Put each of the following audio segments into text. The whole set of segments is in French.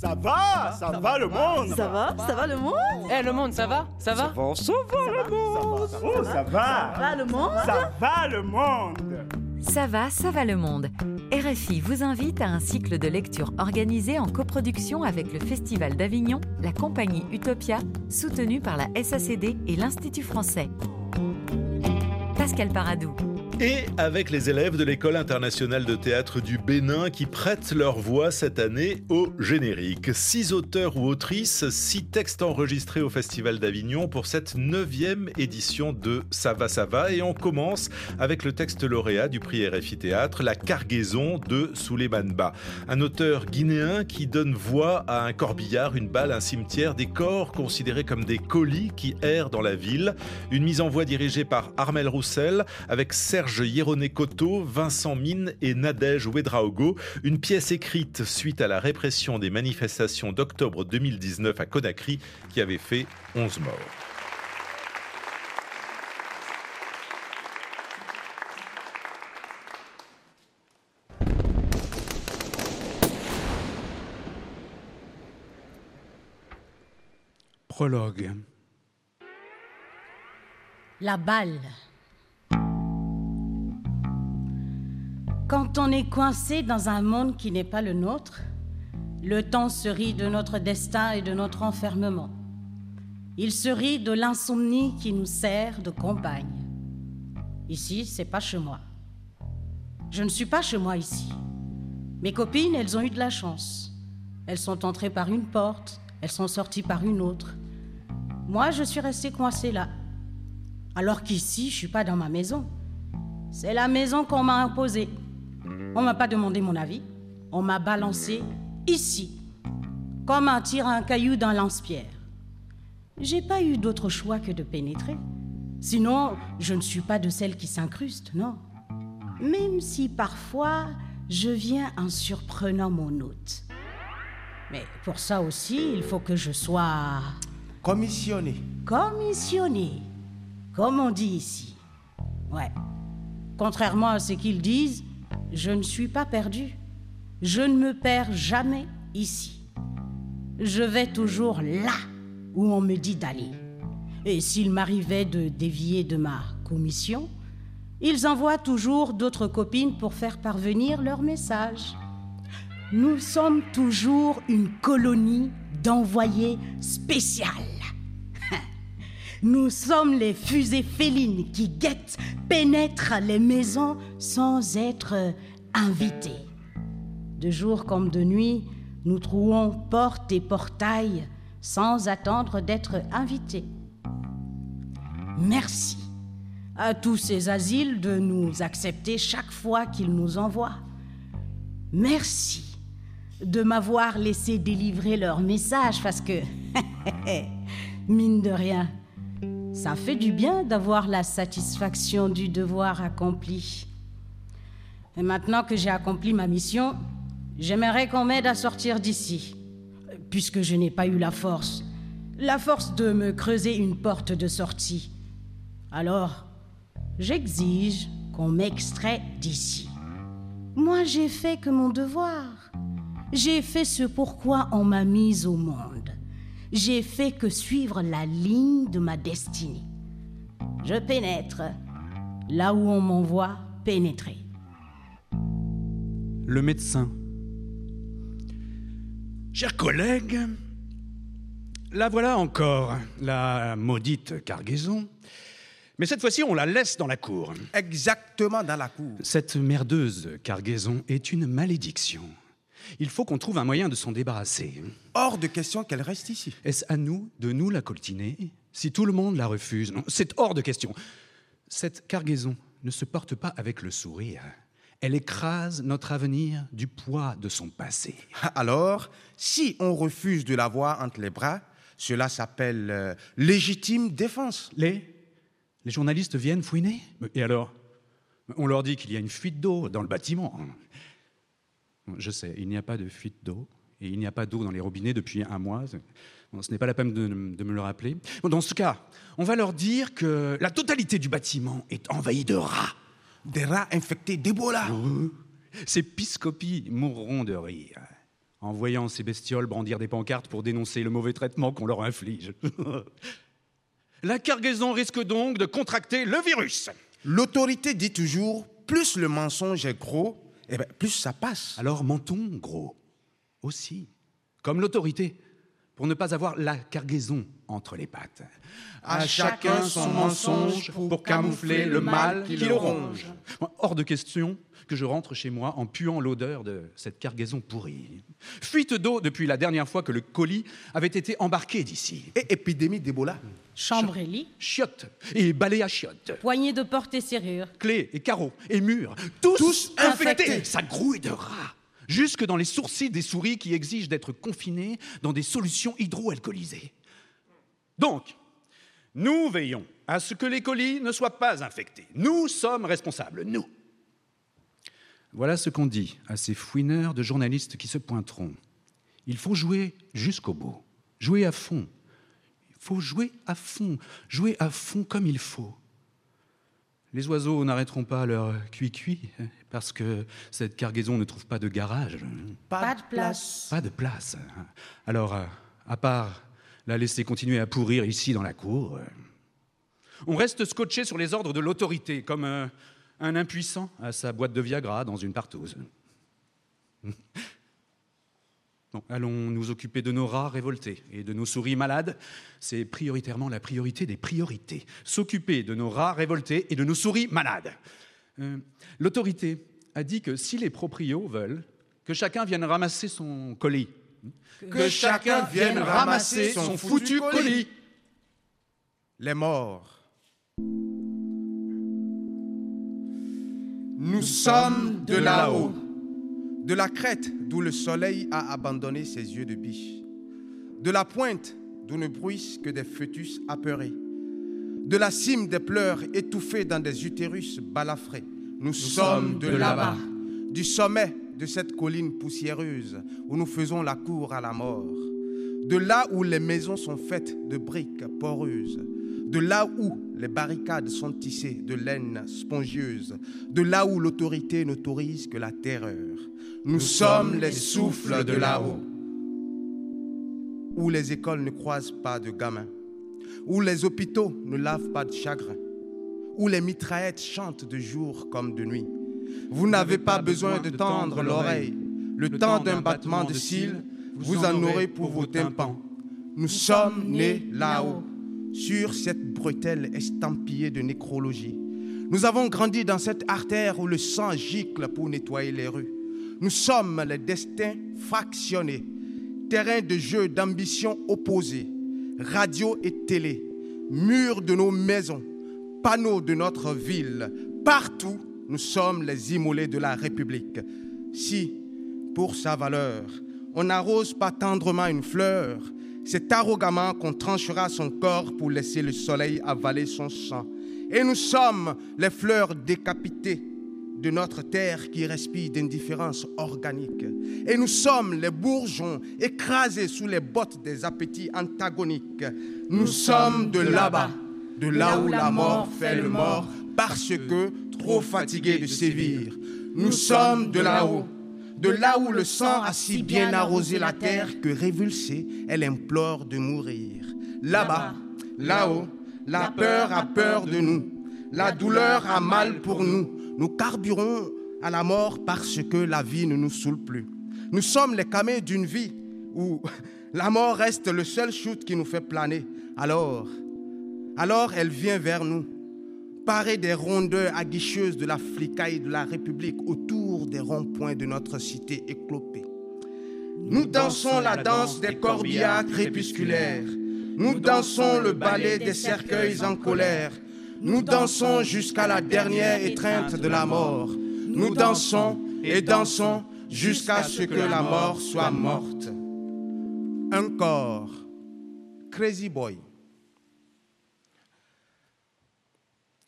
Ça va, ça, va, le monde? Ça va? Ça va le monde? Eh le monde, ça va? Ça va? Ça va, le monde. Oh, ça va. Ça va le monde? Ça va le monde. Ça va, ça va le monde. RFI vous invite à un cycle de lecture organisé en coproduction avec le Festival d'Avignon, la compagnie Utopia, soutenue par la SACD et l'Institut français. Pascal Paradou. Et avec les élèves de l'École internationale de théâtre du Bénin qui prêtent leur voix cette année au générique. Six auteurs ou autrices, six textes enregistrés au Festival d'Avignon pour cette neuvième édition de Ça va, ça va. Et on commence avec le texte lauréat du prix RFI Théâtre, La cargaison de Souleymane Ba. Un auteur guinéen qui donne voix à un corbillard, une balle, un cimetière, des corps considérés comme des colis qui errent dans la ville. Une mise en voix dirigée par Armel Roussel avec Serge Serge Koto, Vincent Mine et Nadège Ouedraogo. Une pièce écrite suite à la répression des manifestations d'octobre 2019 à Conakry qui avait fait 11 morts. Prologue. La balle Quand on est coincé dans un monde qui n'est pas le nôtre, le temps se rit de notre destin et de notre enfermement. Il se rit de l'insomnie qui nous sert de compagne. Ici, c'est pas chez moi. Je ne suis pas chez moi ici. Mes copines, elles ont eu de la chance. Elles sont entrées par une porte, elles sont sorties par une autre. Moi, je suis restée coincée là. Alors qu'ici, je suis pas dans ma maison. C'est la maison qu'on m'a imposée. On m'a pas demandé mon avis. On m'a balancé ici, comme un tir un caillou dans lance-pierre. J'ai pas eu d'autre choix que de pénétrer. Sinon, je ne suis pas de celle qui s'incruste, non. Même si parfois je viens en surprenant mon hôte. Mais pour ça aussi, il faut que je sois. Commissionné. Commissionné. Comme on dit ici. Ouais. Contrairement à ce qu'ils disent, je ne suis pas perdu. Je ne me perds jamais ici. Je vais toujours là où on me dit d'aller. Et s'il m'arrivait de dévier de ma commission, ils envoient toujours d'autres copines pour faire parvenir leur message. Nous sommes toujours une colonie d'envoyés spéciales. Nous sommes les fusées félines qui guettent, pénètrent les maisons sans être invités. De jour comme de nuit, nous trouons portes et portails sans attendre d'être invités. Merci à tous ces asiles de nous accepter chaque fois qu'ils nous envoient. Merci de m'avoir laissé délivrer leur message parce que, mine de rien, ça fait du bien d'avoir la satisfaction du devoir accompli. Et maintenant que j'ai accompli ma mission, j'aimerais qu'on m'aide à sortir d'ici, puisque je n'ai pas eu la force, la force de me creuser une porte de sortie. Alors, j'exige qu'on m'extrait d'ici. Moi, j'ai fait que mon devoir. J'ai fait ce pourquoi on m'a mise au monde. J'ai fait que suivre la ligne de ma destinée. Je pénètre là où on m'envoie pénétrer. Le médecin. Chers collègues, la voilà encore, la maudite cargaison. Mais cette fois-ci, on la laisse dans la cour. Exactement dans la cour. Cette merdeuse cargaison est une malédiction. Il faut qu'on trouve un moyen de s'en débarrasser. Hors de question qu'elle reste ici. Est-ce à nous de nous la coltiner Si tout le monde la refuse, non, c'est hors de question. Cette cargaison ne se porte pas avec le sourire. Elle écrase notre avenir du poids de son passé. Alors, si on refuse de la voir entre les bras, cela s'appelle euh, légitime défense. Les Les journalistes viennent fouiner? Et alors? On leur dit qu'il y a une fuite d'eau dans le bâtiment. Je sais, il n'y a pas de fuite d'eau. Et il n'y a pas d'eau dans les robinets depuis un mois. ce n'est pas la peine de, me le rappeler. dans ce cas, on va leur dire que la totalité du bâtiment est envahie de rats. Des rats infectés d'Ebola. Ces piscopies mourront de rire. en voyant ces bestioles brandir des pancartes pour dénoncer le mauvais traitement qu'on leur inflige. La cargaison risque donc de contracter le virus. L'autorité dit toujours, plus le mensonge est gros, eh ben, plus ça passe. Alors mentons gros aussi, comme l'autorité, pour ne pas avoir la cargaison entre les pattes. À chacun son mensonge pour camoufler le mal qui le ronge. Hors de question que je rentre chez moi en puant l'odeur de cette cargaison pourrie. Fuite d'eau depuis la dernière fois que le colis avait été embarqué d'ici. Et épidémie d'Ebola. Chambre et lit, Chiottes et balais à chiottes. poignée de portes et serrures. Clés et carreaux et murs, tous, Tous infectés. infectés. Ça grouille de rats. Jusque dans les sourcils des souris qui exigent d'être confinées dans des solutions hydroalcoolisées. Donc, nous veillons à ce que les colis ne soient pas infectés. Nous sommes responsables, nous. Voilà ce qu'on dit à ces fouineurs de journalistes qui se pointeront. Il faut jouer jusqu'au bout, jouer à fond. Il faut jouer à fond, jouer à fond comme il faut. Les oiseaux n'arrêteront pas leur cuit-cuit parce que cette cargaison ne trouve pas de garage, Pas de place. pas de place. Alors, euh, à part la laisser continuer à pourrir ici dans la cour, euh, on reste scotché sur les ordres de l'autorité, comme euh, un impuissant à sa boîte de Viagra dans une partouze. Bon, allons nous occuper de nos rats révoltés et de nos souris malades. C'est prioritairement la priorité des priorités. S'occuper de nos rats révoltés et de nos souris malades. Euh, L'autorité a dit que si les proprios veulent, que chacun vienne ramasser son colis. Que chacun vienne ramasser son foutu colis. Les morts. Nous sommes de là-haut, de la crête d'où le soleil a abandonné ses yeux de biche, de la pointe d'où ne bruissent que des fœtus apeurés, de la cime des pleurs étouffés dans des utérus balafrés. Nous, sommes de là-bas, du sommet de cette colline poussiéreuse où nous faisons la cour à la mort, de là où les maisons sont faites de briques poreuses, de là où les barricades sont tissées de laine spongieuse, de là où l'autorité n'autorise que la terreur. Nous, sommes les souffles de là-haut, où les écoles ne croisent pas de gamins, où les hôpitaux ne lavent pas de chagrin, où les mitraillettes chantent de jour comme de nuit. Vous n'avez pas besoin de tendre l'oreille. Le temps d'un battement de cils, vous en aurez pour vos tympans. Nous sommes nés là-haut, sur cette bretelle estampillée de nécrologie. Nous avons grandi dans cette artère où le sang gicle pour nettoyer les rues. Nous sommes les destins fractionnés, terrain de jeu d'ambition opposées, radio et télé, murs de nos maisons, panneaux de notre ville. Partout, nous sommes les immolés de la République. Si, pour sa valeur, on n'arrose pas tendrement une fleur, c'est arrogamment qu'on tranchera son corps pour laisser le soleil avaler son sang. Et nous sommes les fleurs décapitées de notre terre qui respire d'indifférence organique. Et nous sommes les bourgeons écrasés sous les bottes des appétits antagoniques. Nous, sommes de là-bas, de là où la mort fait le mort, parce que trop fatigués de sévir. Nous sommes de là-haut, de là où le sang a si bien arrosé la terre que révulsée, elle implore de mourir. Là-bas, là-haut, la peur a peur de nous, la douleur a mal pour nous. Nous carburons à la mort parce que la vie ne nous saoule plus. Nous sommes les camés d'une vie où la mort reste le seul shoot qui nous fait planer. Alors, alors elle vient vers nous, parée des rondeurs aguicheuses de la flicaille de la République autour des ronds-points de notre cité éclopée. Nous dansons la danse des corbillards crépusculaires. Nous dansons le ballet des cercueils en colère. Nous dansons jusqu'à la dernière étreinte de la mort. Nous dansons et dansons jusqu'à ce que la mort soit morte. Un corps. Crazy Boy.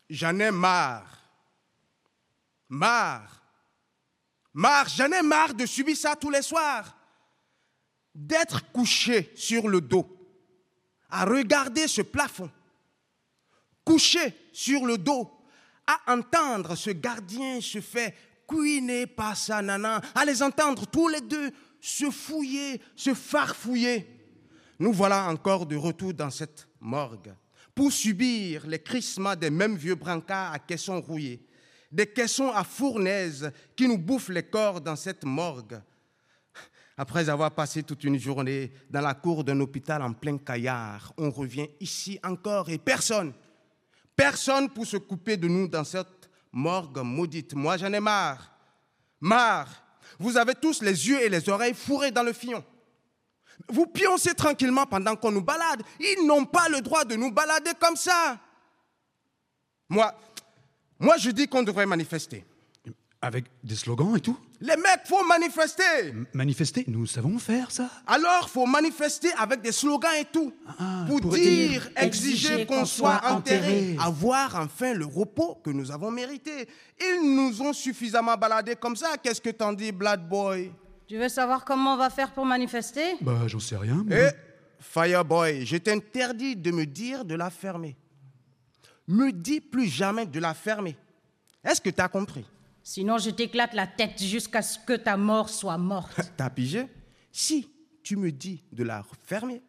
J'en ai marre. Marre. Marre. J'en ai marre de subir ça tous les soirs. D'être couché sur le dos, à regarder ce plafond, couché sur le dos, à entendre ce gardien se fait couiner par sa nana, à les entendre tous les deux se fouiller, se farfouiller. Nous voilà encore de retour dans cette morgue pour subir les crissements des mêmes vieux brancards à caissons rouillés, des caissons à fournaise qui nous bouffent les corps dans cette morgue. Après avoir passé toute une journée dans la cour d'un hôpital en plein caillard, on revient ici encore et personne, personne pour se couper de nous dans cette morgue maudite. Moi, j'en ai marre. Marre. Vous avez tous les yeux et les oreilles fourrés dans le fion. Vous pioncez tranquillement pendant qu'on nous balade. Ils n'ont pas le droit de nous balader comme ça. Moi, moi je dis qu'on devrait manifester. Avec des slogans et tout Les mecs, faut manifester. M- Manifester, nous savons faire ça Alors, faut manifester avec des slogans et tout. Ah, pour, pour dire, dire, exiger qu'on soit enterré, avoir enfin le repos que nous avons mérité. Ils nous ont suffisamment baladés comme ça. Qu'est-ce que t'en dis, Blood Boy? Tu veux savoir comment on va faire pour manifester? Bah, j'en sais rien. mais- Eh, Fireboy, je t'interdis de me dire de la fermer. Me dis plus jamais de la fermer. Est-ce que t'as compris? Sinon, je t'éclate la tête jusqu'à ce que ta mort soit morte. T'as pigé? Si tu me dis de la fermer,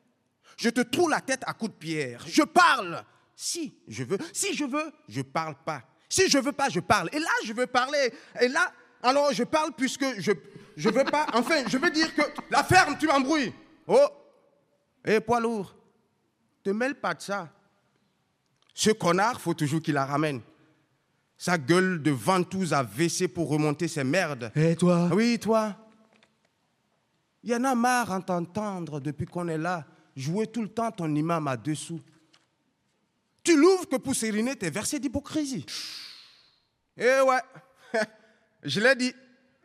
je te trouve la tête à coups de pierre. Je parle. Si je veux, si je veux, je parle pas. Si je veux pas, je parle. Et là, je veux parler. Et là, alors je parle puisque je je veux pas. Enfin, je veux dire que la ferme, tu m'embrouilles. Oh, et poids lourd, te mêle pas de ça. Ce connard, faut toujours qu'il la ramène. Sa gueule de ventouse à WC pour remonter ses merdes. Eh, toi? Oui, toi. Il y en a marre à t'entendre depuis qu'on est là, jouer tout le temps ton imam à dessous. Tu l'ouvres que pour sériner tes versets d'hypocrisie. Eh ouais, je l'ai dit.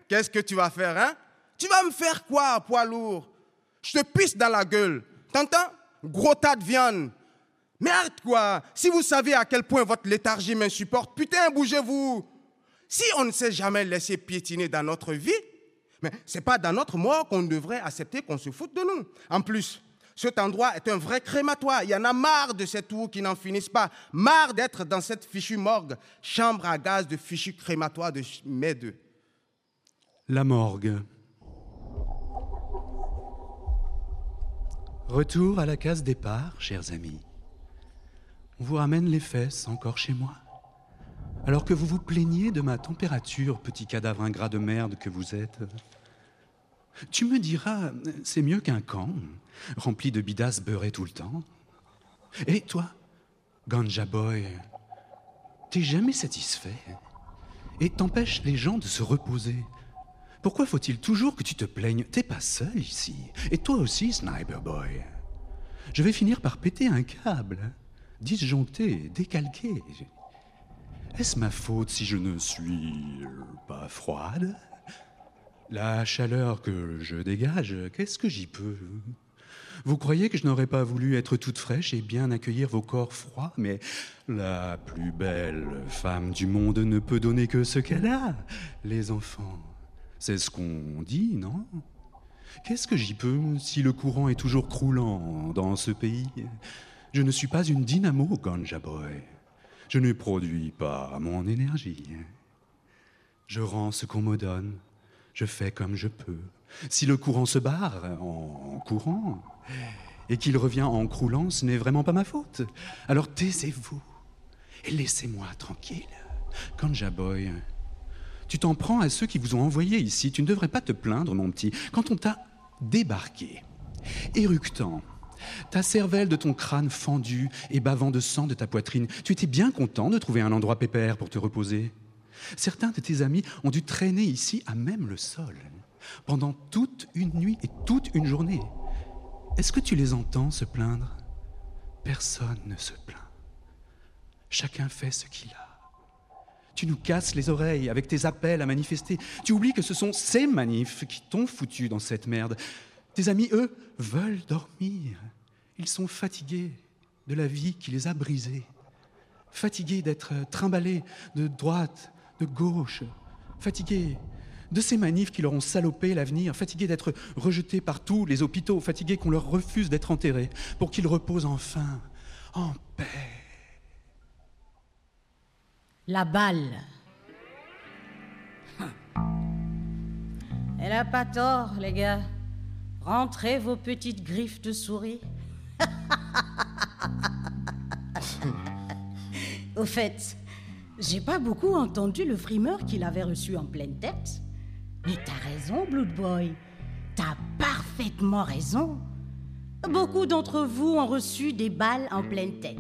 Qu'est-ce que tu vas faire, hein? Tu vas me faire quoi, poids lourd? Je te pisse dans la gueule. T'entends? Gros tas de viande. Merde quoi Si vous savez à quel point votre léthargie m'insupporte, putain, bougez-vous Si on ne s'est jamais laissé piétiner dans notre vie, mais c'est pas dans notre mort qu'on devrait accepter qu'on se foute de nous. En plus, cet endroit est un vrai crématoire. Il y en a marre de cette tour qui n'en finissent pas. Marre d'être dans cette fichue morgue, chambre à gaz de fichu crématoire de mai 2. La morgue. Retour à la case départ, chers amis. On vous ramène les fesses encore chez moi. Alors que vous vous plaignez de ma température, petit cadavre ingrat de merde que vous êtes. Tu me diras, c'est mieux qu'un camp, rempli de bidasses beurrées tout le temps. Et toi, Ganja Boy, t'es jamais satisfait et t'empêches les gens de se reposer. Pourquoi faut-il toujours que tu te plaignes? T'es pas seul ici. Et toi aussi, Sniper Boy. Je vais finir par péter un câble, disjoncté, décalqué. Est-ce ma faute si je ne suis pas froide? La chaleur que je dégage, qu'est-ce que j'y peux? Vous croyez que je n'aurais pas voulu être toute fraîche et bien accueillir vos corps froids Mais la plus belle femme du monde ne peut donner que ce qu'elle a, les enfants. C'est ce qu'on dit, non? Qu'est-ce que j'y peux si le courant est toujours croulant dans ce pays? Je ne suis pas une dynamo, Ganja Boy. Je ne produis pas mon énergie. Je rends ce qu'on me donne. Je fais comme je peux. Si le courant se barre en courant et qu'il revient en croulant, ce n'est vraiment pas ma faute. Alors taisez-vous et laissez-moi tranquille. Ganja Boy, tu t'en prends à ceux qui vous ont envoyé ici. Tu ne devrais pas te plaindre, mon petit. Quand on t'a débarqué, éructant, ta cervelle de ton crâne fendu et bavant de sang de ta poitrine, tu étais bien content de trouver un endroit pépère pour te reposer. Certains de tes amis ont dû traîner ici à même le sol, pendant toute une nuit et toute une journée. Est-ce que tu les entends se plaindre? Personne ne se plaint. Chacun fait ce qu'il a. Tu nous casses les oreilles avec tes appels à manifester. Tu oublies que ce sont ces manifs qui t'ont foutu dans cette merde. Tes amis, eux, veulent dormir. Ils sont fatigués de la vie qui les a brisés. Fatigués d'être trimballés de droite, de gauche. Fatigués de ces manifs qui leur ont salopé l'avenir. Fatigués d'être rejetés par tous les hôpitaux. Fatigués qu'on leur refuse d'être enterrés pour qu'ils reposent enfin en paix. La balle. Elle a pas tort, les gars. Rentrez vos petites griffes de souris. Au fait, j'ai pas beaucoup entendu le frimeur qu'il avait reçu en pleine tête. Mais t'as raison, Blood Boy. T'as parfaitement raison. Beaucoup d'entre vous ont reçu des balles en pleine tête.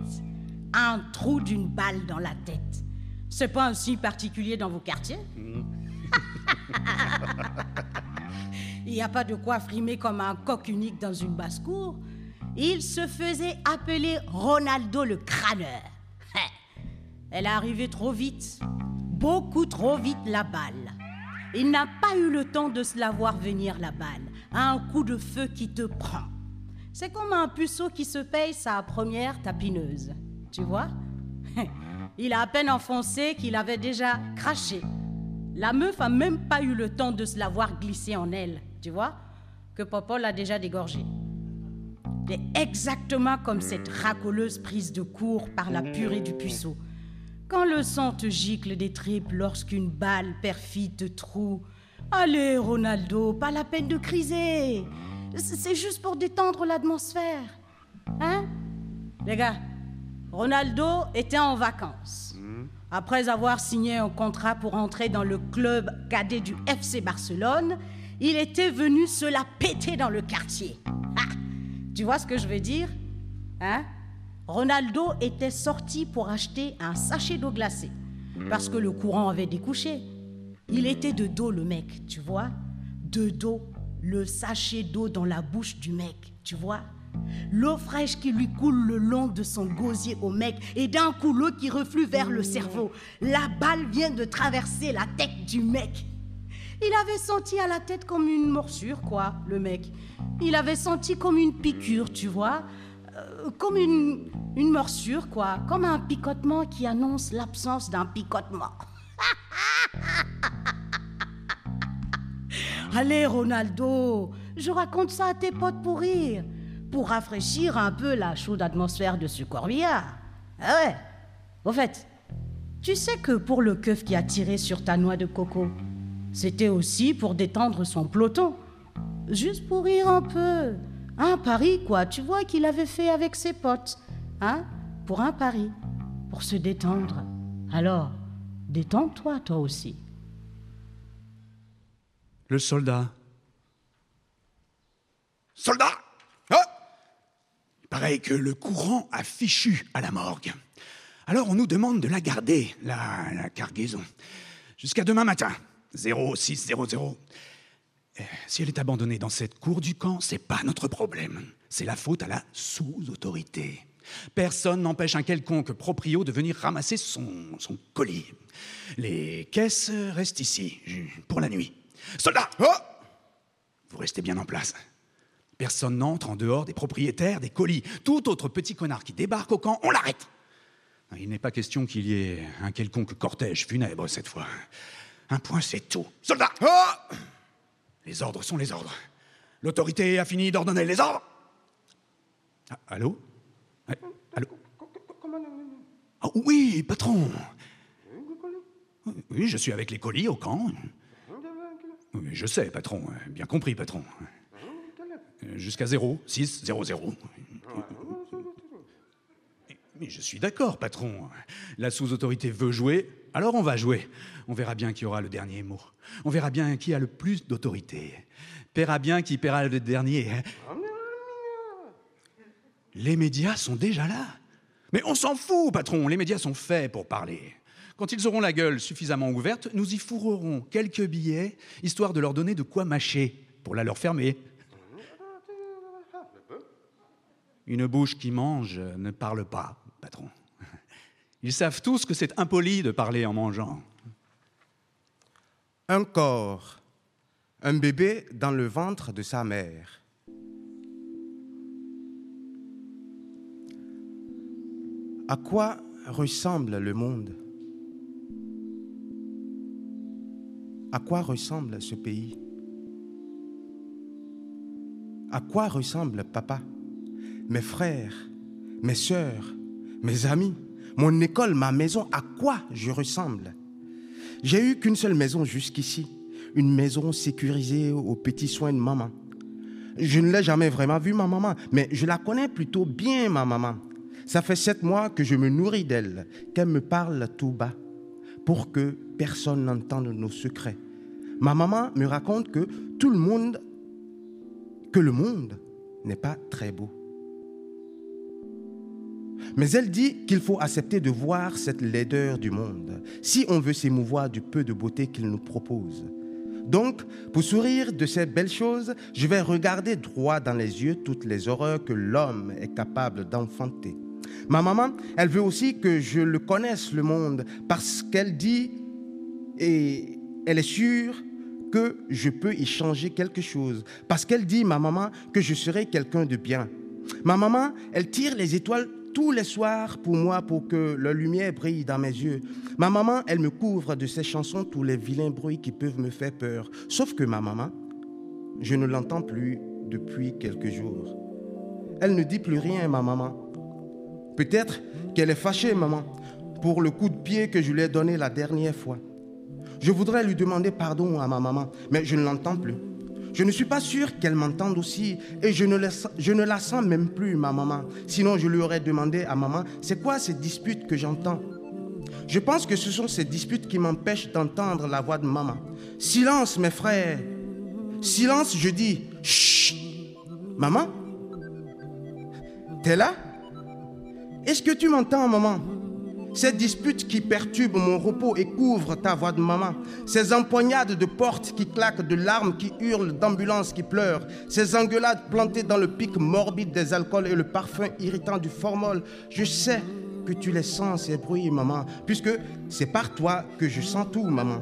Un trou d'une balle dans la tête. C'est pas un signe particulier dans vos quartiers? Il n'y a pas de quoi frimer comme un coq unique dans une basse-cour. Il se faisait appeler Ronaldo le crâneur. Elle est arrivée trop vite, beaucoup trop vite la balle. Il n'a pas eu le temps de se la voir venir la balle. Un coup de feu qui te prend. C'est comme un puceau qui se paye sa première tapineuse. Tu vois? Il a à peine enfoncé qu'il avait déjà craché. La meuf a même pas eu le temps de se la voir glisser en elle. Tu vois Que Popol l'a déjà dégorgé. C'est exactement comme cette racoleuse prise de cours par la purée du puceau. Quand le sang te gicle des tripes lorsqu'une balle perfide te troue, allez Ronaldo, pas la peine de criser. C'est juste pour détendre l'atmosphère. Hein? Les gars, Ronaldo était en vacances. Après avoir signé un contrat pour entrer dans le club cadet du FC Barcelone, il était venu se la péter dans le quartier. Tu vois ce que je veux dire Hein? Ronaldo était sorti pour acheter un sachet d'eau glacée parce que le courant avait découché. Il était de dos le mec, tu vois? De dos, le sachet d'eau dans la bouche du mec, tu vois? L'eau fraîche qui lui coule le long de son gosier au mec et d'un coup l'eau qui reflue vers le cerveau. La balle vient de traverser la tête du mec. Il avait senti à la tête comme une morsure, quoi, le mec. Il avait senti comme une piqûre, tu vois euh, Comme une, une morsure, quoi. Comme un picotement qui annonce l'absence d'un picotement. Allez, Ronaldo, je raconte ça à tes potes pour rire, pour rafraîchir un peu la chaude atmosphère de ce corbillard. Ah ouais, au fait, tu sais que pour le keuf qui a tiré sur ta noix de coco, c'était aussi pour détendre son peloton. Juste pour rire un peu. Un pari, quoi, tu vois, qu'il avait fait avec ses potes. Hein Pour un pari. Pour se détendre. Alors, détends-toi, toi aussi. Le soldat. Soldat Ah Il paraît que le courant a fichu à la morgue. Alors on nous demande de la garder, la, la cargaison, jusqu'à demain matin, 0600. Eh, Si elle est abandonnée dans cette cour du camp, c'est pas notre problème. C'est la faute à la sous-autorité. Personne n'empêche un quelconque proprio de venir ramasser son, colis. Les caisses restent ici, pour la nuit. Soldat Ah Vous restez bien en place. Personne n'entre en dehors des propriétaires des colis. Tout autre petit connard qui débarque au camp, on l'arrête. Il n'est pas question qu'il y ait un quelconque cortège funèbre cette fois. Un point, c'est tout. Soldat Ah Les ordres sont les ordres. L'autorité a fini d'ordonner les ordres. Ah, allô Ouais, Allô Ah oui, patron. Oui, je suis avec les colis au camp. Oui, je sais, patron. Bien compris, patron. Jusqu'à 0, 6, 0, 0. Mais je suis d'accord, patron. La sous-autorité veut jouer, alors on va jouer. On verra bien qui aura le dernier mot. On verra bien qui a le plus d'autorité. Paiera bien qui paiera le dernier. Les médias sont déjà là. Mais on s'en fout, patron. Les médias sont faits pour parler. Quand ils auront la gueule suffisamment ouverte, nous y fourrerons quelques billets, histoire de leur donner de quoi mâcher, pour la leur fermer. Une bouche qui mange ne parle pas, Ils savent tous que c'est impoli de parler en mangeant. Un corps, un bébé dans le ventre de sa mère. À quoi ressemble le monde? À quoi ressemble ce pays? À quoi ressemble papa Mes frères, mes sœurs, mes amis, mon école, ma maison, à quoi je ressemble? J'ai eu qu'une seule maison jusqu'ici, une maison sécurisée aux petits soins de maman. Je ne l'ai jamais vraiment vue, ma maman, mais je la connais plutôt bien, ma maman. Ça fait sept mois que je me nourris d'elle, qu'elle me parle tout bas, pour que personne n'entende nos secrets. Ma maman me raconte que tout le monde, que le monde n'est pas très beau. Mais elle dit qu'il faut accepter de voir cette laideur du monde, si on veut s'émouvoir du peu de beauté qu'il nous propose. Donc, pour sourire de ces belles choses, je vais regarder droit dans les yeux toutes les horreurs que l'homme est capable d'enfanter. Ma maman, elle veut aussi que je le connaisse, le monde, parce qu'elle dit, et elle est sûre que je peux y changer quelque chose. Parce qu'elle dit, ma maman, que je serai quelqu'un de bien. Ma maman, elle tire les étoiles tous les soirs pour moi pour que la lumière brille dans mes yeux. Ma maman, elle me couvre de ses chansons tous les vilains bruits qui peuvent me faire peur. Sauf que ma maman, je ne l'entends plus depuis quelques jours. Elle ne dit plus rien, ma maman. Peut-être qu'elle est fâchée, maman, pour le coup de pied que je lui ai donné la dernière fois. Je voudrais lui demander pardon à ma maman, mais je ne l'entends plus. Je ne suis pas sûr qu'elle m'entende aussi et je ne, la, sens même plus, ma maman. Sinon, je lui aurais demandé à maman, c'est quoi ces disputes que j'entends? Je pense que ce sont ces disputes qui m'empêchent d'entendre la voix de maman. Silence, mes frères. Silence, je dis. Chut. Maman? T'es là? Est-ce que tu m'entends, maman? Ces disputes qui perturbent mon repos et couvrent ta voix de maman, ces empoignades de portes qui claquent, de larmes qui hurlent, d'ambulances qui pleurent, ces engueulades plantées dans le pic morbide des alcools et le parfum irritant du formol, je sais que tu les sens ces bruits, maman, puisque c'est par toi que je sens tout, maman.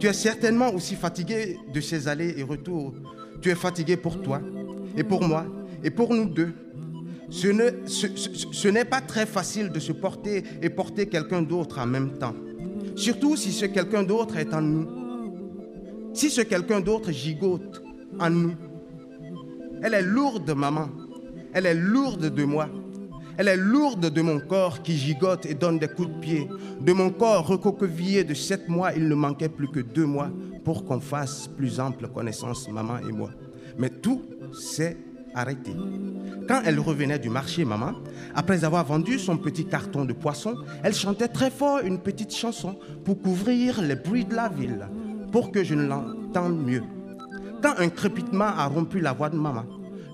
Tu es certainement aussi fatigué de ces allers et retours. Tu es fatigué pour toi et pour moi et pour nous deux. Ce n'est pas très facile de se porter et porter quelqu'un d'autre en même temps. Surtout si ce quelqu'un d'autre est en nous. Si ce quelqu'un d'autre gigote en nous. Elle est lourde, maman. Elle est lourde de moi. Elle est lourde de mon corps qui gigote et donne des coups de pied. De mon corps recoquevillé de sept mois, il ne manquait plus que deux mois pour qu'on fasse plus ample connaissance, maman et moi. Mais tout, c'est arrêté. Quand elle revenait du marché, maman, après avoir vendu son petit carton de poisson, elle chantait très fort une petite chanson pour couvrir les bruits de la ville, pour que je ne l'entende mieux. Quand un crépitement a rompu la voix de maman,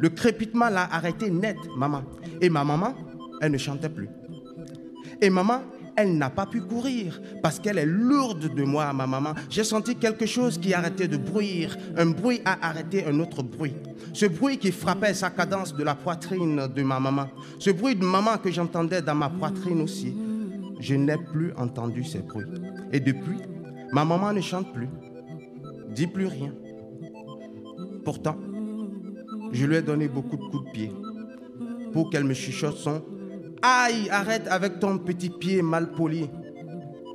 le crépitement l'a arrêté net, maman. Et ma maman, elle ne chantait plus. Et maman, elle n'a pas pu courir parce qu'elle est lourde de moi, ma maman. J'ai senti quelque chose qui arrêtait de bruire. Un bruit a arrêté un autre bruit. Ce bruit qui frappait sa cadence de la poitrine de ma maman. Ce bruit de maman que j'entendais dans ma poitrine aussi. Je n'ai plus entendu ces bruits. Et depuis, ma maman ne chante plus, dit plus rien. Pourtant, je lui ai donné beaucoup de coups de pied pour qu'elle me chuchote son Aïe, arrête avec ton petit pied mal poli.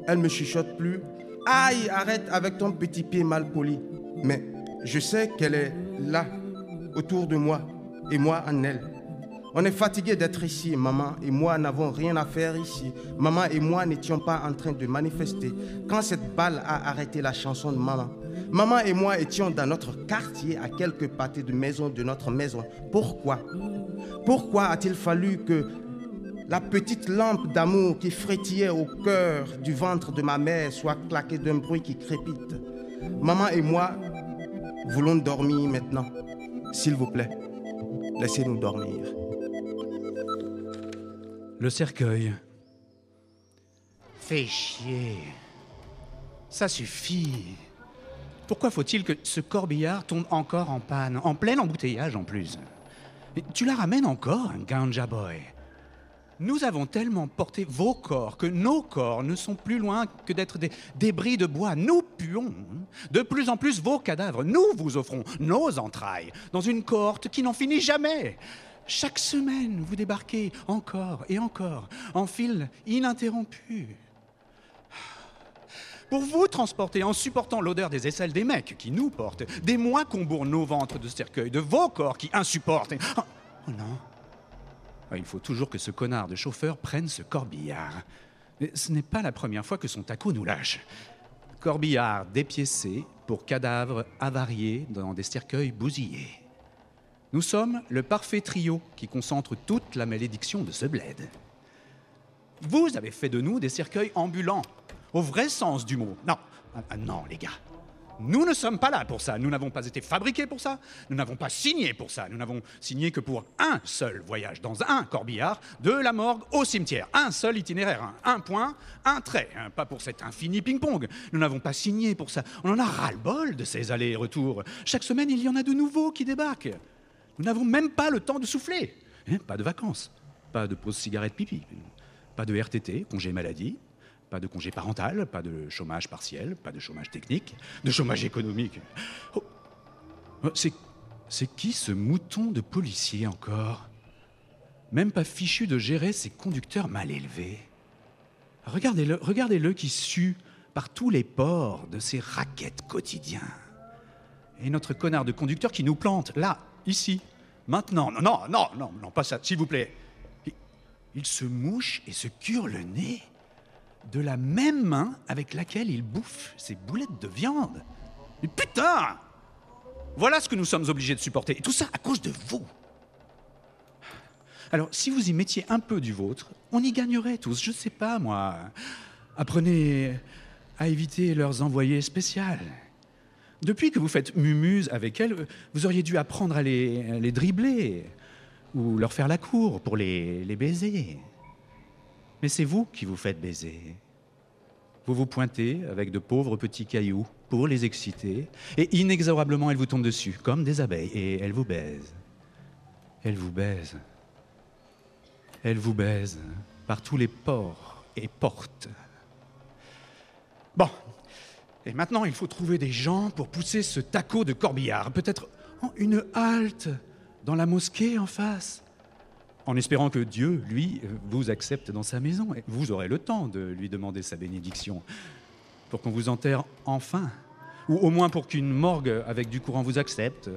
Elle me chuchote plus. Aïe, arrête avec ton petit pied mal poli. Mais je sais qu'elle est là, autour de moi, et moi en elle. On est fatigué d'être ici. Maman et moi n'avons rien à faire ici. Maman et moi n'étions pas en train de manifester quand cette balle a arrêté la chanson de maman. Maman et moi étions dans notre quartier à quelques pâtés de maison de notre maison. Pourquoi? Pourquoi a-t-il fallu que la petite lampe d'amour qui frétillait au cœur du ventre de ma mère soit claquée d'un bruit qui crépite. Maman et moi voulons dormir maintenant. S'il vous plaît, laissez-nous dormir. Le cercueil. Fais chier. Ça suffit. Pourquoi faut-il que ce corbillard tombe encore en panne, en plein embouteillage en plus? Tu la ramènes encore, Ganja Boy nous avons tellement porté vos corps que nos corps ne sont plus loin que d'être des débris de bois. Nous puons de plus en plus vos cadavres. Nous vous offrons nos entrailles dans une cohorte qui n'en finit jamais. Chaque semaine, vous débarquez encore et encore en fil ininterrompu. Pour vous transporter en supportant l'odeur des aisselles des mecs qui nous portent, des mois qu'on bourre nos ventres de cercueil, de vos corps qui insupportent. Oh, oh non, il faut toujours que ce connard de chauffeur prenne ce corbillard. Ce n'est pas la première fois que son taco nous lâche. Corbillard dépiécé pour cadavres avariés dans des cercueils bousillés. Nous sommes le parfait trio qui concentre toute la malédiction de ce bled. Vous avez fait de nous des cercueils ambulants, au vrai sens du mot. Non, ah, ah, non, les gars. Nous ne sommes pas là pour ça. Nous n'avons pas été fabriqués pour ça. Nous n'avons pas signé pour ça. Nous n'avons signé que pour un seul voyage dans un corbillard de la morgue au cimetière. Un seul itinéraire. Un, point, un trait. hein, pas pour cet infini ping-pong. Nous n'avons pas signé pour ça. On en a ras-le-bol de ces allers-retours. Chaque semaine, il y en a de nouveaux qui débarquent. Nous n'avons même pas le temps de souffler. Hein, pas de vacances. Pas de pause cigarette pipi. Pas de RTT, congé maladie. Pas de congé parental, pas de chômage partiel, pas de chômage technique, de chômage économique. Oh. Oh, C'est, qui ce mouton de policier encore? Même pas fichu de gérer ses conducteurs mal élevés. Regardez-le, regardez-le qui sue par tous les pores de ses raquettes quotidiens. Et notre connard de conducteur qui nous plante, là, ici, maintenant. Non, non, non, non, non, pas ça, s'il vous plaît. Il se mouche et se cure le nez de la même main avec laquelle il bouffe ses boulettes de viande. Mais putain Voilà ce que nous sommes obligés de supporter. Et tout ça à cause de vous. Alors, si vous y mettiez un peu du vôtre, on y gagnerait tous. Je sais pas, moi. Apprenez à éviter leurs envoyés spéciales. Depuis que vous faites mumuse avec elles, vous auriez dû apprendre à les, les dribbler ou leur faire la cour pour les, les baiser. Mais c'est vous qui vous faites baiser. Vous vous pointez avec de pauvres petits cailloux pour les exciter, et inexorablement elles vous tombent dessus, comme des abeilles, et elles vous baisent. Elles vous baisent. Elles vous baisent par tous les pores et portes. Bon, et maintenant il faut trouver des gens pour pousser ce taco de corbillard, peut-être une halte dans la mosquée en face en espérant que Dieu, lui, vous accepte dans sa maison. Et vous aurez le temps de lui demander sa bénédiction pour qu'on vous enterre enfin, ou au moins pour qu'une morgue avec du courant vous accepte,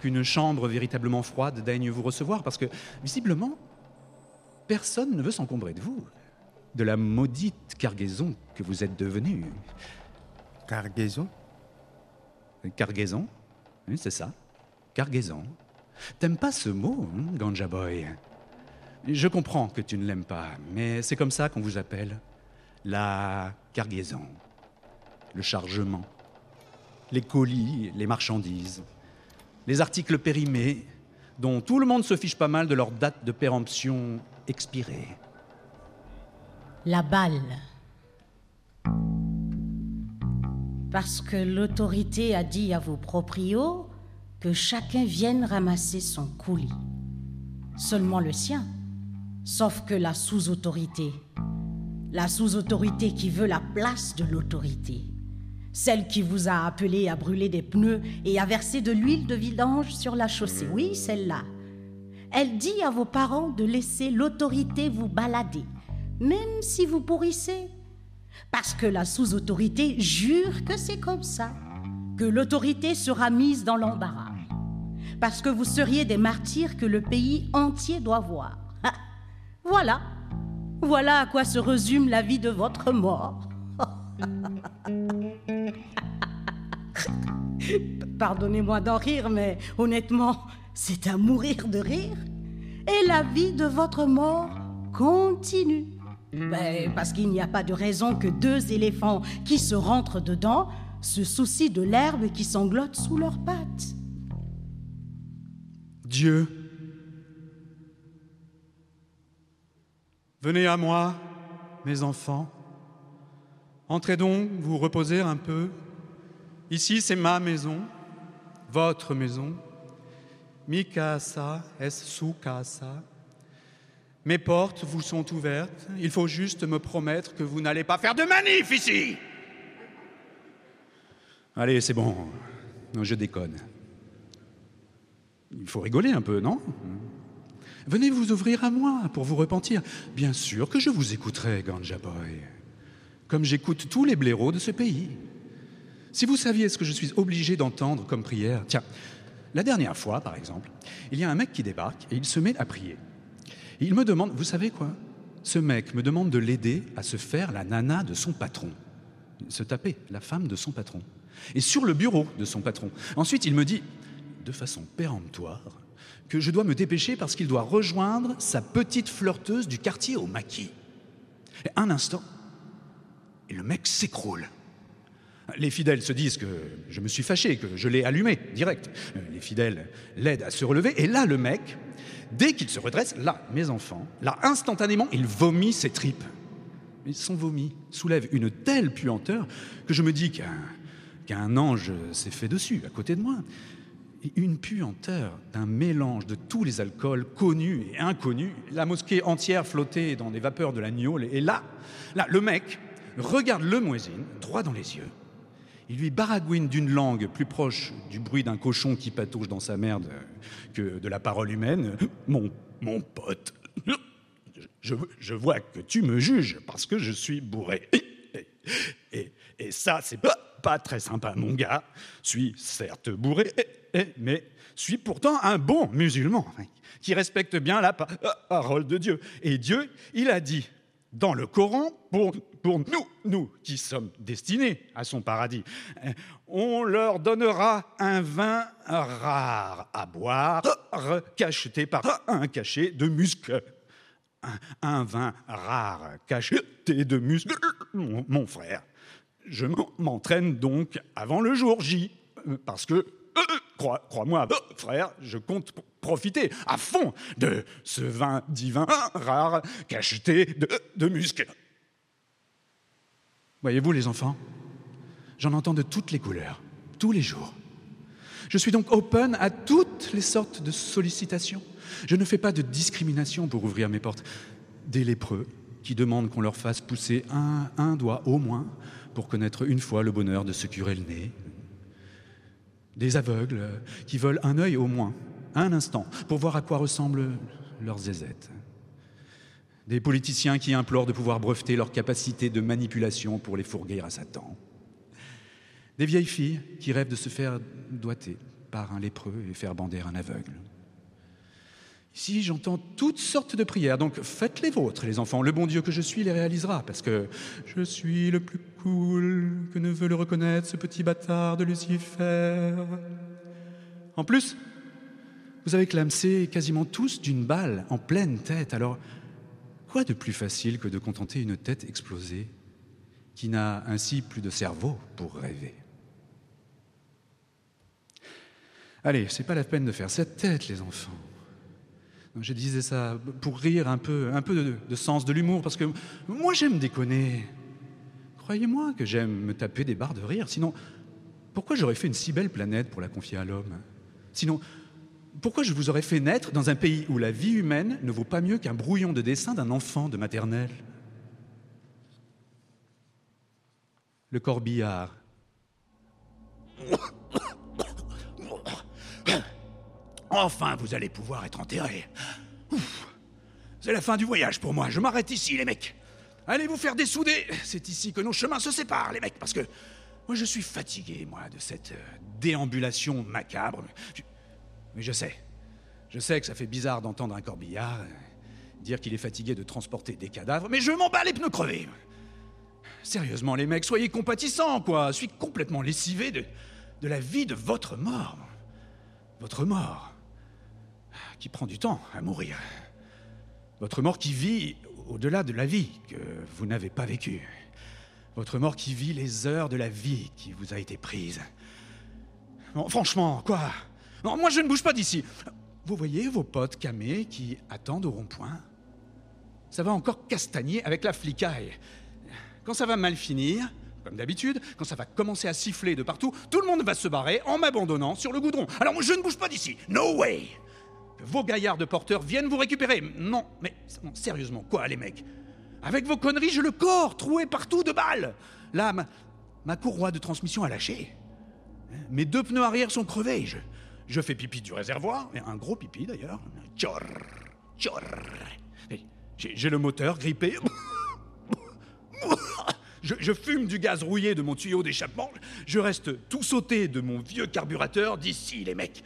qu'une chambre véritablement froide daigne vous recevoir, parce que visiblement, personne ne veut s'encombrer de vous, de la maudite cargaison que vous êtes devenue. Cargaison? Cargaison Oui, c'est ça. Cargaison. T'aimes pas ce mot, hein, Ganja Boy? Je comprends que tu ne l'aimes pas, mais c'est comme ça qu'on vous appelle. La cargaison, le chargement, les colis, les marchandises, les articles périmés, dont tout le monde se fiche pas mal de leur date de péremption expirée. La balle. Parce que l'autorité a dit à vos proprios que chacun vienne ramasser son coulis. Seulement le sien. Sauf que la sous-autorité, la sous-autorité qui veut la place de l'autorité, celle qui vous a appelé à brûler des pneus et à verser de l'huile de vidange sur la chaussée, oui, celle-là. Elle dit à vos parents de laisser l'autorité vous balader, même si vous pourrissez. Parce que la sous-autorité jure que c'est comme ça, que l'autorité sera mise dans l'embarras. Parce que vous seriez des martyrs que le pays entier doit voir. Voilà. Voilà à quoi se résume la vie de votre mort. Pardonnez-moi d'en rire, mais honnêtement, c'est à mourir de rire. Et la vie de votre mort continue. Ben, parce qu'il n'y a pas de raison que deux éléphants qui se rentrent dedans se soucient de l'herbe qui sanglote sous leurs pattes. Dieu, venez à moi, mes enfants. Entrez donc, vous reposer un peu. Ici, c'est ma maison, votre maison. Mi casa es su casa. Mes portes vous sont ouvertes. Il faut juste me promettre que vous n'allez pas faire de manif ici. Allez, c'est bon. Non, je déconne. Il faut rigoler un peu, non? Venez vous ouvrir à moi pour vous repentir. Bien sûr que je vous écouterai, Ganja Boy. Comme j'écoute tous les blaireaux de ce pays. Si vous saviez ce que je suis obligé d'entendre comme prière. Tiens, la dernière fois, par exemple, il y a un mec qui débarque et il se met à prier. Il me demande, vous savez quoi? Ce mec me demande de l'aider à se faire la nana de son patron. Se taper la femme de son patron. Et sur le bureau de son patron. Ensuite, il me dit, de façon péremptoire, que je dois me dépêcher parce qu'il doit rejoindre sa petite flirteuse du quartier au maquis. Et un instant, et le mec s'écroule. Les fidèles se disent que je me suis fâché, que je l'ai allumé direct. Les fidèles l'aident à se relever, et là, le mec, dès qu'il se redresse, là, mes enfants, là, instantanément, il vomit ses tripes. Mais son vomi soulève une telle puanteur que je me dis qu'un qu'un ange s'est fait dessus, à côté de moi. Une puanteur d'un mélange de tous les alcools connus et inconnus, la mosquée entière flottait dans des vapeurs de la gnôle, et là, là, le mec regarde le muezzin droit dans les yeux, il lui baragouine d'une langue plus proche du bruit d'un cochon qui patauge dans sa merde que de la parole humaine. Mon, pote, je, je vois que tu me juges parce que je suis bourré. Et, et- ça, c'est pas, pas très sympa, mon gars. Suis certes bourré, mais suis pourtant un bon musulman qui respecte bien la pa- parole de Dieu. Et Dieu, il a dit dans le Coran, pour, nous, nous qui sommes destinés à son paradis, euh, on leur donnera un vin rare à boire, cacheté par un cachet de musc. Un, vin rare cacheté de musc, mon, frère. Je m'en- m'entraîne donc avant le jour J, euh, parce que, crois- crois-moi, euh, frère, je compte profiter à fond de ce vin divin rare cacheté de, de musc. Voyez-vous les enfants, j'en entends de toutes les couleurs, tous les jours. Je suis donc open à toutes les sortes de sollicitations. Je ne fais pas de discrimination pour ouvrir mes portes. Des lépreux qui demandent qu'on leur fasse pousser un, un doigt au moins pour connaître une fois le bonheur de se curer le nez. Des aveugles qui veulent un œil au moins, un instant, pour voir à quoi ressemblent leurs zézettes. Des politiciens qui implorent de pouvoir breveter leur capacité de manipulation pour les fourguer à Satan. Des vieilles filles qui rêvent de se faire doiter par un lépreux et faire bander un aveugle. Ici, j'entends toutes sortes de prières, donc faites les vôtres, les enfants. Le bon Dieu que je suis les réalisera, parce que je suis le plus cool que ne veut le reconnaître ce petit bâtard de Lucifer. En plus, vous avez clamsé quasiment tous d'une balle en pleine tête, alors quoi de plus facile que de contenter une tête explosée qui n'a ainsi plus de cerveau pour rêver? Allez, c'est pas la peine de faire cette tête, les enfants. Je disais ça pour rire un peu, un peu de, de sens de l'humour, parce que moi j'aime déconner. Croyez-moi que j'aime me taper des barres de rire. Sinon, pourquoi j'aurais fait une si belle planète pour la confier à l'homme? Sinon, pourquoi je vous aurais fait naître dans un pays où la vie humaine ne vaut pas mieux qu'un brouillon de dessin d'un enfant de maternelle? Le corbillard. Enfin, vous allez pouvoir être enterré. C'est la fin du voyage pour moi. Je m'arrête ici, les mecs. Allez vous faire dessouder. C'est ici que nos chemins se séparent, les mecs, parce que moi, je suis fatigué, moi, de cette euh, déambulation macabre. Mais je sais. Je sais que ça fait bizarre d'entendre un corbillard euh, dire qu'il est fatigué de transporter des cadavres, mais je m'en bats les pneus crevés. Sérieusement, les mecs, soyez compatissants, quoi. Je suis complètement lessivé de la vie de votre mort. Votre mort, qui prend du temps à mourir. Votre mort qui vit au-delà de la vie que vous n'avez pas vécue. Votre mort qui vit les heures de la vie qui vous a été prise. Franchement, quoi? Moi je ne bouge pas d'ici. Vous voyez vos potes camés qui attendent au rond-point? Ça va encore castagner avec la flicaille. Quand ça va mal finir, comme d'habitude, quand ça va commencer à siffler de partout, tout le monde va se barrer en m'abandonnant sur le goudron. Alors moi, je ne bouge pas d'ici. No way vos gaillards de porteurs viennent vous récupérer. Non, mais sérieusement, quoi, les mecs? Avec vos conneries, j'ai le corps troué partout de balles. Là, ma, courroie de transmission a lâché. Mes deux pneus arrière sont crevés. Je, je fais pipi du réservoir, un gros pipi d'ailleurs. Tchor, tchor. J'ai le moteur grippé. Je, je fume du gaz rouillé de mon tuyau d'échappement. Je reste tout sauté de mon vieux carburateur d'ici, les mecs.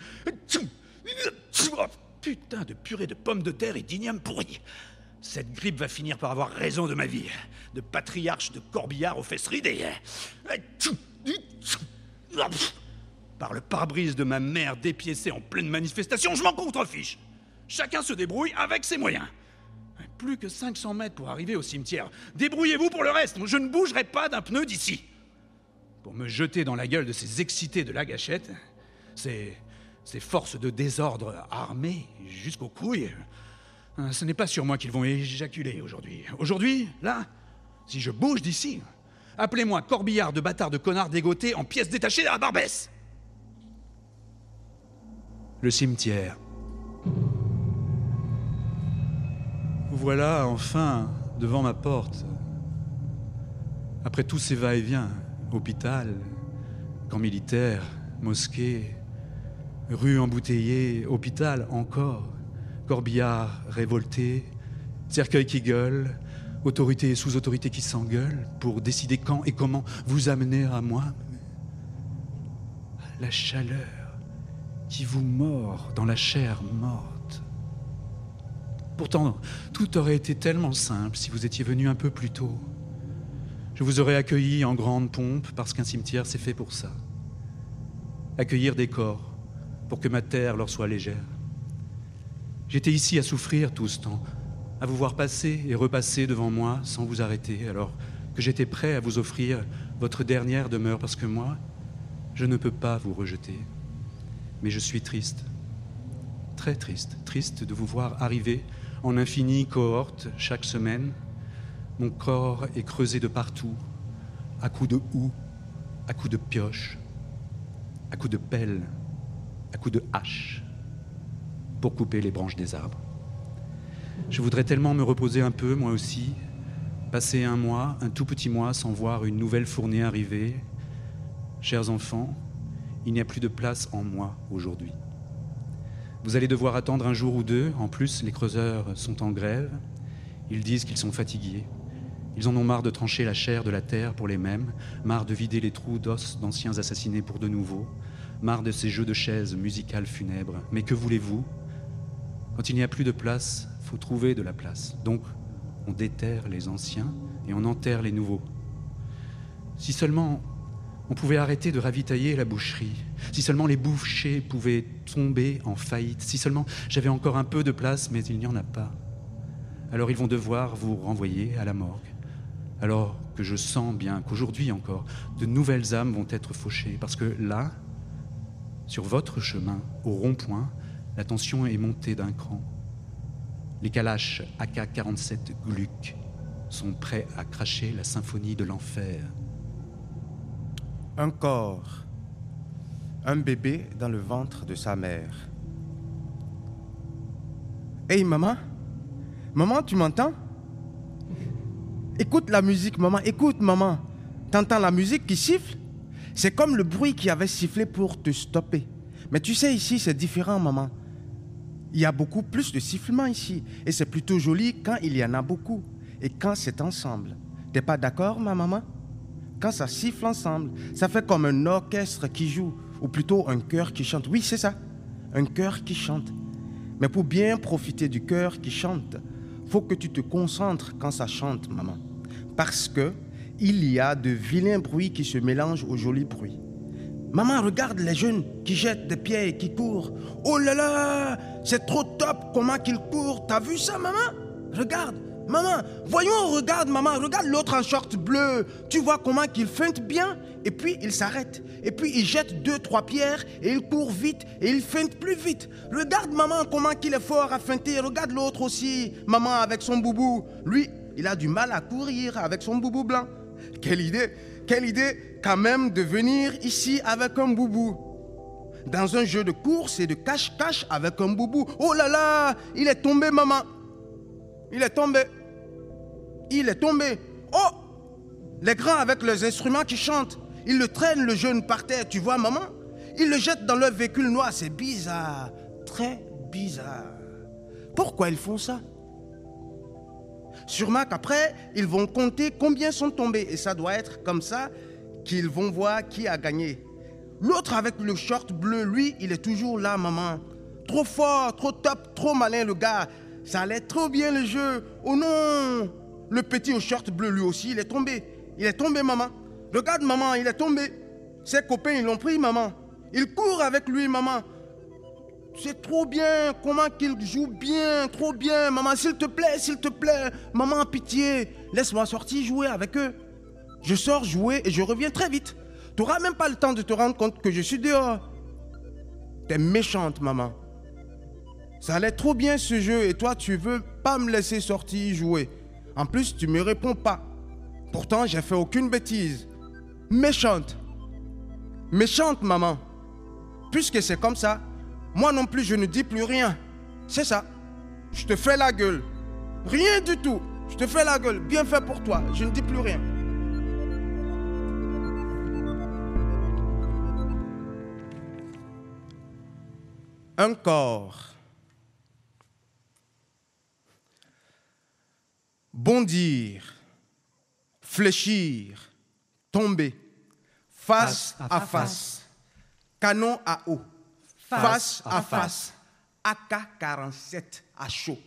Putain de purée de pommes de terre et d'igname pourri. Cette grippe va finir par avoir raison de ma vie. De patriarche de corbillard aux fesses ridées. par le pare-brise de ma mère dépiécée en pleine manifestation, je m'en contrefiche. Chacun se débrouille avec ses moyens. Plus que 500 mètres pour arriver au cimetière. Débrouillez-vous pour le reste. Je ne bougerai pas d'un pneu d'ici. Pour me jeter dans la gueule de ces excités de la gâchette, ces, ces forces de désordre armées jusqu'aux couilles, hein, ce n'est pas sur moi qu'ils vont éjaculer aujourd'hui. Aujourd'hui, là, si je bouge d'ici, appelez-moi corbillard de bâtard de connard dégoté en pièces détachées à la barbesse. Le cimetière. Voilà enfin devant ma porte. Après tous ces va-et-vient, hôpital, camp militaire, mosquée, rue embouteillée, hôpital encore, corbillard révolté, cercueil qui gueule, autorité et sous-autorité qui s'engueulent pour décider quand et comment vous amener à moi. La chaleur qui vous mord dans la chair morte. Pourtant, tout aurait été tellement simple si vous étiez venu un peu plus tôt. Je vous aurais accueilli en grande pompe parce qu'un cimetière c'est fait pour ça. Accueillir des corps pour que ma terre leur soit légère. J'étais ici à souffrir tout ce temps, à vous voir passer et repasser devant moi sans vous arrêter, alors que j'étais prêt à vous offrir votre dernière demeure parce que moi, je ne peux pas vous rejeter. Mais je suis triste, très triste, triste de vous voir arriver en infinie cohorte chaque semaine. Mon corps est creusé de partout, à coups de houx, à coups de pioche, à coups de pelle, à coups de hache, pour couper les branches des arbres. Je voudrais tellement me reposer un peu, moi aussi, passer un mois, un tout petit mois, sans voir une nouvelle fournée arriver. Chers enfants, il n'y a plus de place en moi aujourd'hui. Vous allez devoir attendre un jour ou deux. En plus, les creuseurs sont en grève. Ils disent qu'ils sont fatigués. Ils en ont marre de trancher la chair de la terre pour les mêmes, marre de vider les trous d'os d'anciens assassinés pour de nouveaux, marre de ces jeux de chaises musicales funèbres. Mais que voulez-vous? Quand il n'y a plus de place, faut trouver de la place. Donc, on déterre les anciens et on enterre les nouveaux. Si seulement on pouvait arrêter de ravitailler la boucherie, si seulement les bouchers pouvaient tomber en faillite, si seulement j'avais encore un peu de place, mais il n'y en a pas. Alors ils vont devoir vous renvoyer à la morgue. Alors que je sens bien qu'aujourd'hui encore, de nouvelles âmes vont être fauchées, parce que là, sur votre chemin, au rond-point, la tension est montée d'un cran. Les calaches AK-47 Gluck sont prêts à cracher la symphonie de l'enfer. Un corps, un bébé dans le ventre de sa mère. Hey maman, maman, tu m'entends? Écoute la musique, maman, écoute, maman. T'entends la musique qui siffle? C'est comme le bruit qui avait sifflé pour te stopper. Mais tu sais, ici, c'est différent, maman. Il y a beaucoup plus de sifflements ici. Et c'est plutôt joli quand il y en a beaucoup. Et quand c'est ensemble. T'es pas d'accord, ma maman? Quand ça siffle ensemble, ça fait comme un orchestre qui joue. Ou plutôt un chœur qui chante. Oui, c'est ça. Un chœur qui chante. Mais pour bien profiter du chœur qui chante, faut que tu te concentres quand ça chante, maman. Parce que il y a de vilains bruits qui se mélangent aux jolis bruits. Maman, regarde les jeunes qui jettent des pierres et qui courent. Oh là là, c'est trop top comment qu'ils courent. T'as vu ça, maman? Regarde, maman, voyons, regarde, maman, regarde l'autre en short bleu. Tu vois comment qu'il feinte bien? Et puis il s'arrête. Et puis il jette deux, trois pierres et il court vite et il feinte plus vite. Regarde, maman, comment qu'il est fort à feinter. Regarde l'autre aussi, maman, avec son boubou. Lui, il a du mal à courir avec son boubou blanc. Quelle idée Quelle idée quand même de venir ici avec un boubou. Dans un jeu de course et de cache-cache avec un boubou. Oh là là, il est tombé, maman. Il est tombé. Il est tombé. Oh Les grands avec leurs instruments qui chantent. Ils le traînent, le jeune, par terre, tu vois, maman? Ils le jettent dans leur véhicule noir. C'est bizarre. Très bizarre. Pourquoi ils font ça? Sûrement qu'après, ils vont compter combien sont tombés. Et ça doit être comme ça qu'ils vont voir qui a gagné. L'autre avec le short bleu, lui, il est toujours là, maman. Trop fort, trop top, trop malin, le gars. Ça allait trop bien le jeu. Oh non Le petit au short bleu, lui aussi, il est tombé. Il est tombé, maman. Regarde, maman, il est tombé. Ses copains, ils l'ont pris, maman. Il court avec lui, maman. C'est trop bien, comment qu'il joue bien, trop bien. Maman, s'il te plaît, s'il te plaît. Maman, pitié, laisse-moi sortir jouer avec eux. Je sors jouer et je reviens très vite. Tu n'auras même pas le temps de te rendre compte que je suis dehors. T'es méchante, maman. Ça allait trop bien ce jeu et toi, tu veux pas me laisser sortir jouer. En plus, tu me réponds pas. Pourtant, j'ai fait aucune bêtise. Méchante. Méchante, maman. Puisque c'est comme ça, moi non plus, je ne dis plus rien. C'est ça. Je te fais la gueule. Rien du tout. Je te fais la gueule. Bien fait pour toi. Je ne dis plus rien. Un corps. Bondir. Fléchir. Tomber. Face à face. Canon à eau. Face à face. AK-47 à chaud.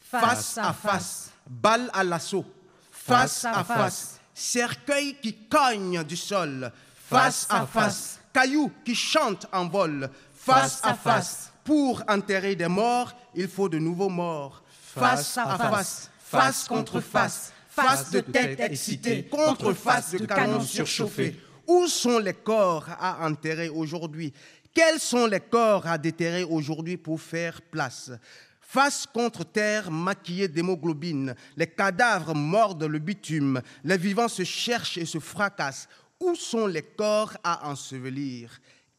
Face à face. Balle à l'assaut. Face à face. Cercueil qui cogne du sol. Face à face. Caillou qui chante en vol. Face à face. Pour enterrer des morts, il faut de nouveaux morts. Face à face. Face contre face. Face de tête excitée. Contre face de canon surchauffé. Où sont les corps à enterrer aujourd'hui? Quels sont les corps à déterrer aujourd'hui pour faire place? Face contre terre maquillée d'hémoglobine, les cadavres mordent le bitume, les vivants se cherchent et se fracassent. Où sont les corps à ensevelir?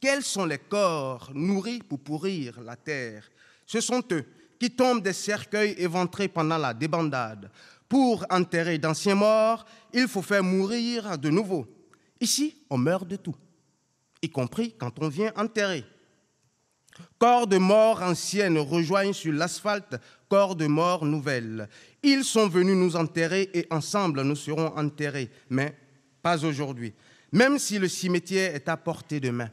Quels sont les corps nourris pour pourrir la terre? Ce sont eux qui tombent des cercueils éventrés pendant la débandade. Pour enterrer d'anciens morts, il faut faire mourir de nouveaux. Ici, on meurt de tout, y compris quand on vient enterrer. Corps de mort anciennes rejoignent sur l'asphalte corps de mort nouvelles. Ils sont venus nous enterrer et ensemble nous serons enterrés, mais pas aujourd'hui. Même si le cimetière est à portée de main,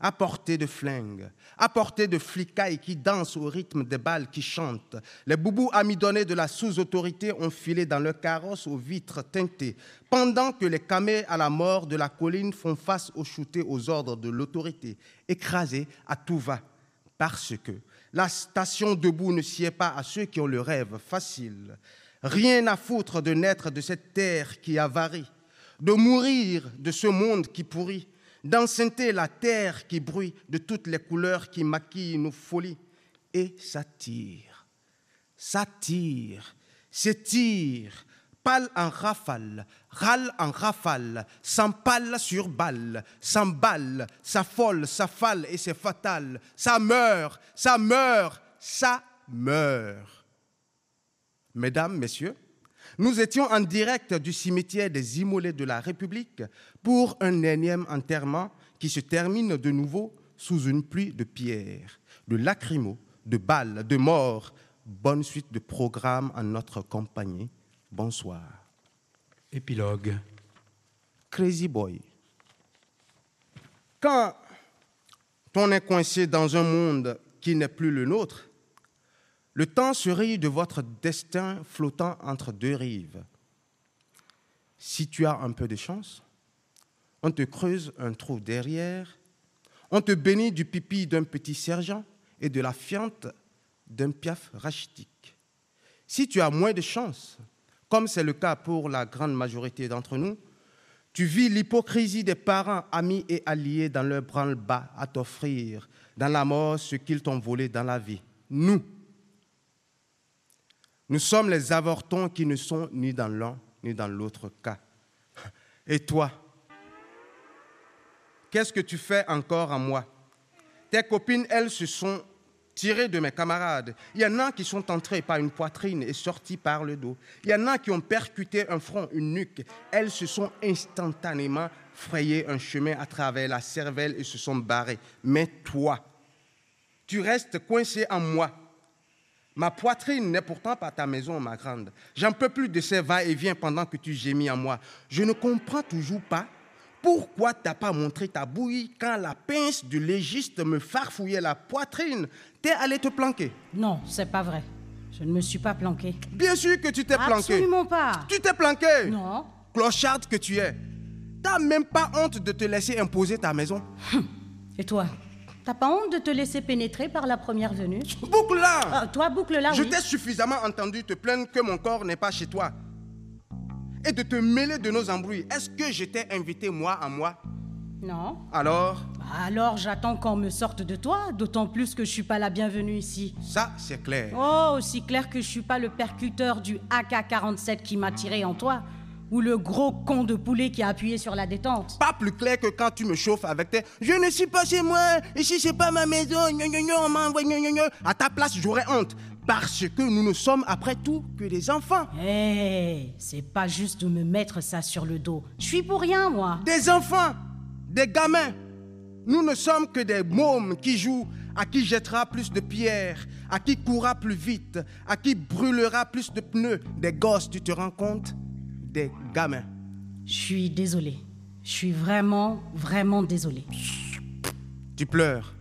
à portée de flingue, à de flicailles qui dansent au rythme des balles qui chantent. Les boubous amidonnés de la sous-autorité ont filé dans leur carrosse aux vitres teintées, pendant que les camés à la mort de la colline font face aux shootés aux ordres de l'autorité, écrasés à tout va, parce que la station debout ne sied pas à ceux qui ont le rêve facile. Rien à foutre de naître de cette terre qui avarie, de mourir de ce monde qui pourrit, d'enceinte la terre qui bruit de toutes les couleurs qui maquillent nos folies. Et ça tire, ça tire, s'étire, pâle en rafale, râle en rafale, s'empale sur balle, s'emballe, s'affole, s'affale et c'est fatal. Ça meurt, ça meurt, ça meurt. Mesdames, Messieurs, nous étions en direct du cimetière des immolés de la République pour un énième enterrement qui se termine de nouveau sous une pluie de pierres, de lacrymos, de balles, de morts. Bonne suite de programme en notre compagnie. Bonsoir. Épilogue. Crazy Boy. Quand on est coincé dans un monde qui n'est plus le nôtre, le temps se rit de votre destin flottant entre deux rives. Si tu as un peu de chance, on te creuse un trou derrière, on te bénit du pipi d'un petit sergent et de la fiente d'un piaf rachitique. Si tu as moins de chance, comme c'est le cas pour la grande majorité d'entre nous, tu vis l'hypocrisie des parents, amis et alliés dans leur branle-bas à t'offrir dans la mort ce qu'ils t'ont volé dans la vie. Nous, nous sommes les avortons qui ne sont ni dans l'un ni dans l'autre cas. Et toi, qu'est-ce que tu fais encore en moi? Tes copines, elles, se sont tirées de mes camarades. Il y en a qui sont entrées par une poitrine et sorties par le dos. Il y en a qui ont percuté un front, une nuque. Elles se sont instantanément frayé un chemin à travers la cervelle et se sont barrées. Mais toi, tu restes coincé en moi. Ma poitrine n'est pourtant pas ta maison, ma grande. J'en peux plus de ces va-et-vient pendant que tu gémis en moi. Je ne comprends toujours pas pourquoi tu n'as pas montré ta bouillie quand la pince du légiste me farfouillait la poitrine. T'es allé te planquer. Non, c'est pas vrai. Je ne me suis pas planqué. Bien sûr que tu t'es planqué. Absolument pas. Tu t'es planqué. Non. Clocharde que tu es. T'as même pas honte de te laisser imposer ta maison. Et toi? T'as pas honte de te laisser pénétrer par la première venue? Boucle là Ah, Toi, boucle là, Je oui. t'ai suffisamment entendu te plaindre que mon corps n'est pas chez toi. Et de te mêler de nos embrouilles. Est-ce que je t'ai invité moi à moi? Non. Alors, Alors j'attends qu'on me sorte de toi, d'autant plus que je suis pas la bienvenue ici. ça c'est clair. Oh, aussi clair que je suis pas le percuteur du AK-47 qui m'a tiré en toi, ou le gros con de poulet qui a appuyé sur la détente. Pas plus clair que quand tu me chauffes avec tes Je ne suis pas chez moi, ici c'est pas ma maison, gna, gna, gna, on gna. À ta place, j'aurais honte. Parce que nous ne sommes après tout que des enfants. Hé, c'est pas juste de me mettre ça sur le dos. Je suis pour rien, moi. Des enfants, des gamins. Nous ne sommes que des mômes qui jouent, à qui jettera plus de pierres, à qui courra plus vite, à qui brûlera plus de pneus. Des gosses, tu te rends compte? Des gamins. Je suis désolée. Je suis vraiment, vraiment désolée. Tu pleures.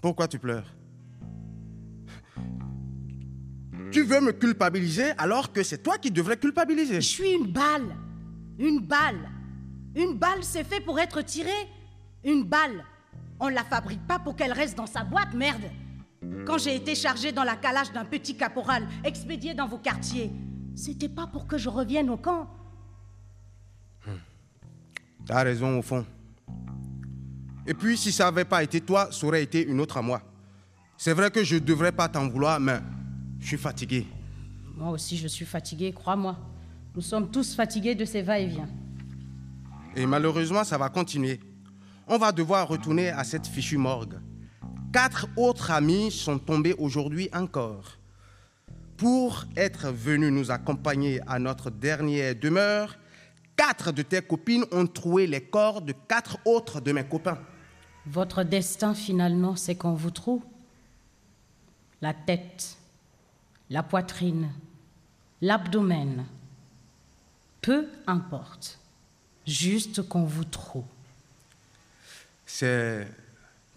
Pourquoi tu pleures? Tu veux me culpabiliser alors que c'est toi qui devrais culpabiliser? Je suis une balle. Une balle. Une balle, c'est fait pour être tirée. Une balle. On la fabrique pas pour qu'elle reste dans sa boîte, merde. Quand j'ai été chargée dans la calage d'un petit caporal expédié dans vos quartiers, c'était pas pour que je revienne au camp. T'as raison au fond. Et puis si ça n'avait pas été toi, ça aurait été une autre à moi. C'est vrai que je ne devrais pas t'en vouloir, mais je suis fatigué. Moi aussi, je suis fatiguée, crois-moi. Nous sommes tous fatigués de ces va-et-vient. Et malheureusement, ça va continuer. On va devoir retourner à cette fichue morgue. Quatre autres amis sont tombés aujourd'hui encore. Pour être venus nous accompagner à notre dernière demeure, quatre de tes copines ont trouvé les corps de quatre autres de mes copains. Votre destin, finalement, c'est qu'on vous trouve. La tête, la poitrine, l'abdomen. Peu importe. Juste qu'on vous trouve. C'est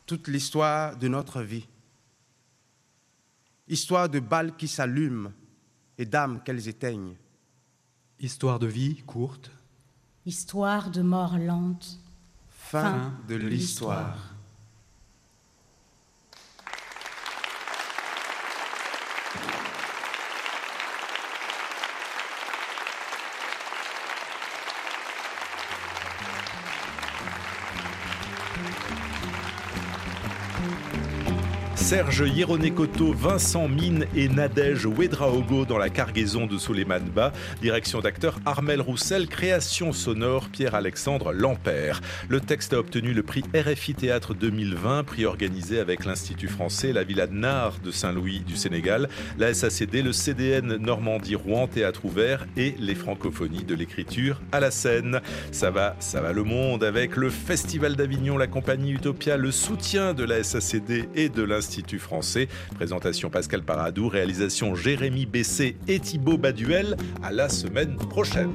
toute l'histoire de notre vie. Histoire de balles qui s'allument et d'âmes qu'elles éteignent. Histoire de vie courte. Histoire de mort lente. Fin, Fin de l'histoire. Serge Hieronekoto, Vincent Mine et Nadège Ouedraogo dans la cargaison de Souleymane Ba. Direction d'acteur Armel Roussel, création sonore Pierre-Alexandre Lampère. Le texte a obtenu le prix RFI Théâtre 2020, prix organisé avec l'Institut français, la Villa de Nard de Saint-Louis du Sénégal, la SACD, le CDN Normandie-Rouen Théâtre ouvert et les francophonies de l'écriture à la scène. Ça va, ça va le monde avec le Festival d'Avignon, la compagnie Utopia, le soutien de la SACD et de français. Présentation Pascal Paradou, réalisation Jérémy Bessé et Thibaut Baduel. À la semaine prochaine.